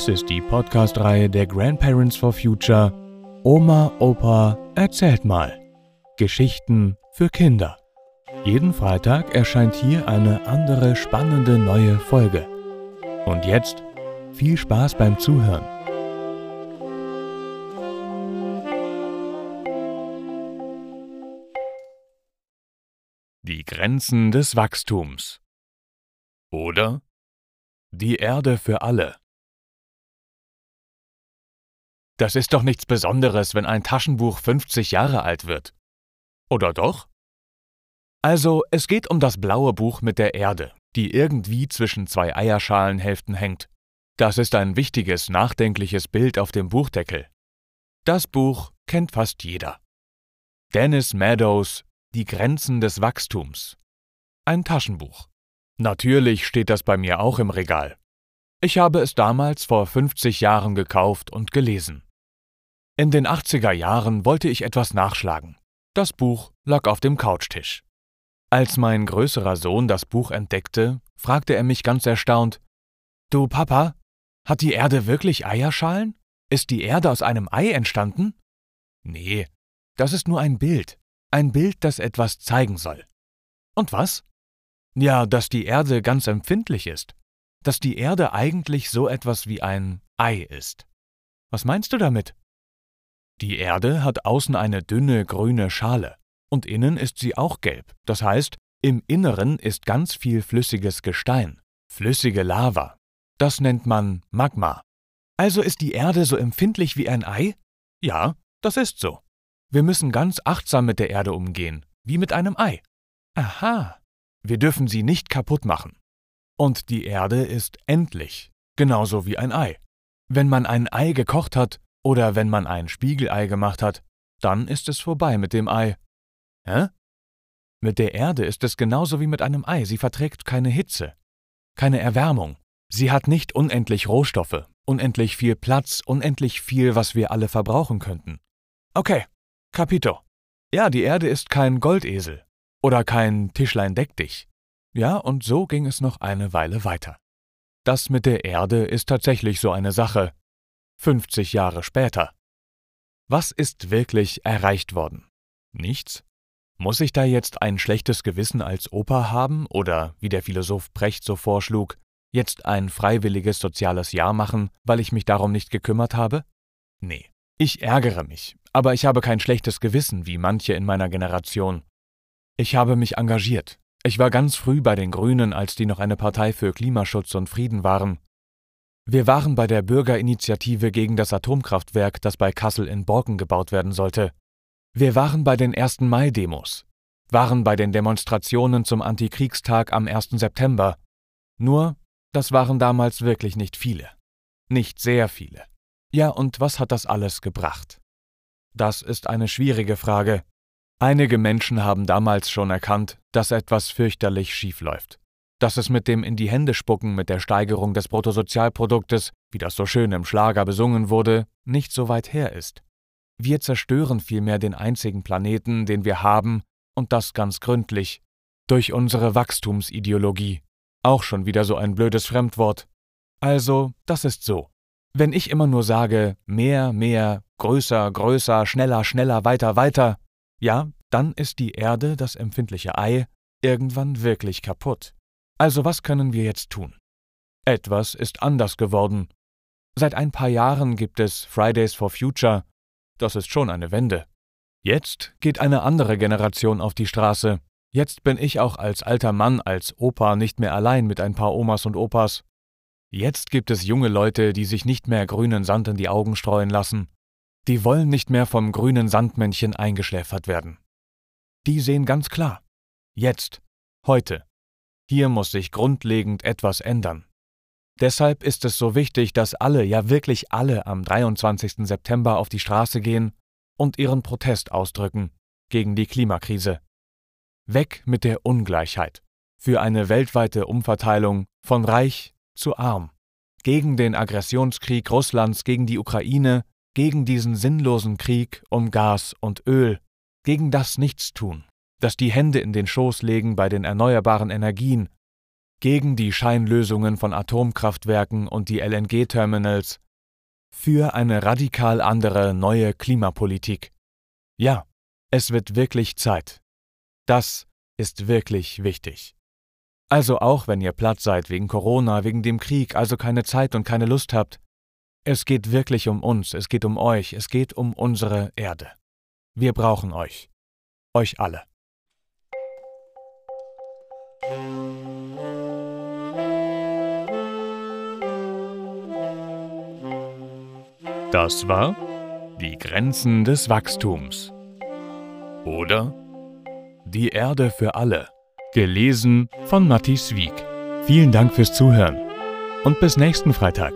Dies ist die Podcast-Reihe der Grandparents for Future Oma, Opa, erzählt mal. Geschichten für Kinder. Jeden Freitag erscheint hier eine andere spannende neue Folge. Und jetzt viel Spaß beim Zuhören. Die Grenzen des Wachstums. Oder die Erde für alle. Das ist doch nichts Besonderes, wenn ein Taschenbuch 50 Jahre alt wird. Oder doch? Also, es geht um das blaue Buch mit der Erde, die irgendwie zwischen zwei Eierschalenhälften hängt. Das ist ein wichtiges, nachdenkliches Bild auf dem Buchdeckel. Das Buch kennt fast jeder. Dennis Meadows Die Grenzen des Wachstums. Ein Taschenbuch. Natürlich steht das bei mir auch im Regal. Ich habe es damals vor 50 Jahren gekauft und gelesen. In den 80er Jahren wollte ich etwas nachschlagen. Das Buch lag auf dem Couchtisch. Als mein größerer Sohn das Buch entdeckte, fragte er mich ganz erstaunt Du Papa, hat die Erde wirklich Eierschalen? Ist die Erde aus einem Ei entstanden? Nee, das ist nur ein Bild, ein Bild, das etwas zeigen soll. Und was? Ja, dass die Erde ganz empfindlich ist, dass die Erde eigentlich so etwas wie ein Ei ist. Was meinst du damit? Die Erde hat außen eine dünne grüne Schale und innen ist sie auch gelb. Das heißt, im Inneren ist ganz viel flüssiges Gestein, flüssige Lava. Das nennt man Magma. Also ist die Erde so empfindlich wie ein Ei? Ja, das ist so. Wir müssen ganz achtsam mit der Erde umgehen, wie mit einem Ei. Aha. Wir dürfen sie nicht kaputt machen. Und die Erde ist endlich, genauso wie ein Ei. Wenn man ein Ei gekocht hat, oder wenn man ein Spiegelei gemacht hat, dann ist es vorbei mit dem Ei. Hä? Mit der Erde ist es genauso wie mit einem Ei, sie verträgt keine Hitze, keine Erwärmung. Sie hat nicht unendlich Rohstoffe, unendlich viel Platz, unendlich viel, was wir alle verbrauchen könnten. Okay, Capito. Ja, die Erde ist kein Goldesel oder kein Tischlein deck dich. Ja, und so ging es noch eine Weile weiter. Das mit der Erde ist tatsächlich so eine Sache, 50 Jahre später. Was ist wirklich erreicht worden? Nichts? Muss ich da jetzt ein schlechtes Gewissen als Opa haben oder, wie der Philosoph Precht so vorschlug, jetzt ein freiwilliges soziales Jahr machen, weil ich mich darum nicht gekümmert habe? Nee, ich ärgere mich, aber ich habe kein schlechtes Gewissen wie manche in meiner Generation. Ich habe mich engagiert. Ich war ganz früh bei den Grünen, als die noch eine Partei für Klimaschutz und Frieden waren, wir waren bei der Bürgerinitiative gegen das Atomkraftwerk, das bei Kassel in Borken gebaut werden sollte. Wir waren bei den 1. Mai-Demos, waren bei den Demonstrationen zum Antikriegstag am 1. September. Nur, das waren damals wirklich nicht viele. Nicht sehr viele. Ja, und was hat das alles gebracht? Das ist eine schwierige Frage. Einige Menschen haben damals schon erkannt, dass etwas fürchterlich schief läuft dass es mit dem in die Hände spucken mit der Steigerung des Bruttosozialproduktes, wie das so schön im Schlager besungen wurde, nicht so weit her ist. Wir zerstören vielmehr den einzigen Planeten, den wir haben, und das ganz gründlich, durch unsere Wachstumsideologie. Auch schon wieder so ein blödes Fremdwort. Also, das ist so. Wenn ich immer nur sage, mehr, mehr, größer, größer, schneller, schneller, weiter, weiter, ja, dann ist die Erde, das empfindliche Ei, irgendwann wirklich kaputt. Also was können wir jetzt tun? Etwas ist anders geworden. Seit ein paar Jahren gibt es Fridays for Future. Das ist schon eine Wende. Jetzt geht eine andere Generation auf die Straße. Jetzt bin ich auch als alter Mann, als Opa nicht mehr allein mit ein paar Omas und Opas. Jetzt gibt es junge Leute, die sich nicht mehr grünen Sand in die Augen streuen lassen. Die wollen nicht mehr vom grünen Sandmännchen eingeschläfert werden. Die sehen ganz klar. Jetzt, heute, hier muss sich grundlegend etwas ändern. Deshalb ist es so wichtig, dass alle, ja wirklich alle am 23. September auf die Straße gehen und ihren Protest ausdrücken gegen die Klimakrise. Weg mit der Ungleichheit. Für eine weltweite Umverteilung von reich zu arm. Gegen den Aggressionskrieg Russlands gegen die Ukraine, gegen diesen sinnlosen Krieg um Gas und Öl, gegen das Nichtstun das die Hände in den Schoß legen bei den erneuerbaren Energien, gegen die Scheinlösungen von Atomkraftwerken und die LNG-Terminals, für eine radikal andere neue Klimapolitik. Ja, es wird wirklich Zeit. Das ist wirklich wichtig. Also auch wenn ihr platt seid wegen Corona, wegen dem Krieg, also keine Zeit und keine Lust habt. Es geht wirklich um uns, es geht um euch, es geht um unsere Erde. Wir brauchen euch. Euch alle. Das war Die Grenzen des Wachstums. Oder Die Erde für alle. Gelesen von Matthias Wieck. Vielen Dank fürs Zuhören und bis nächsten Freitag.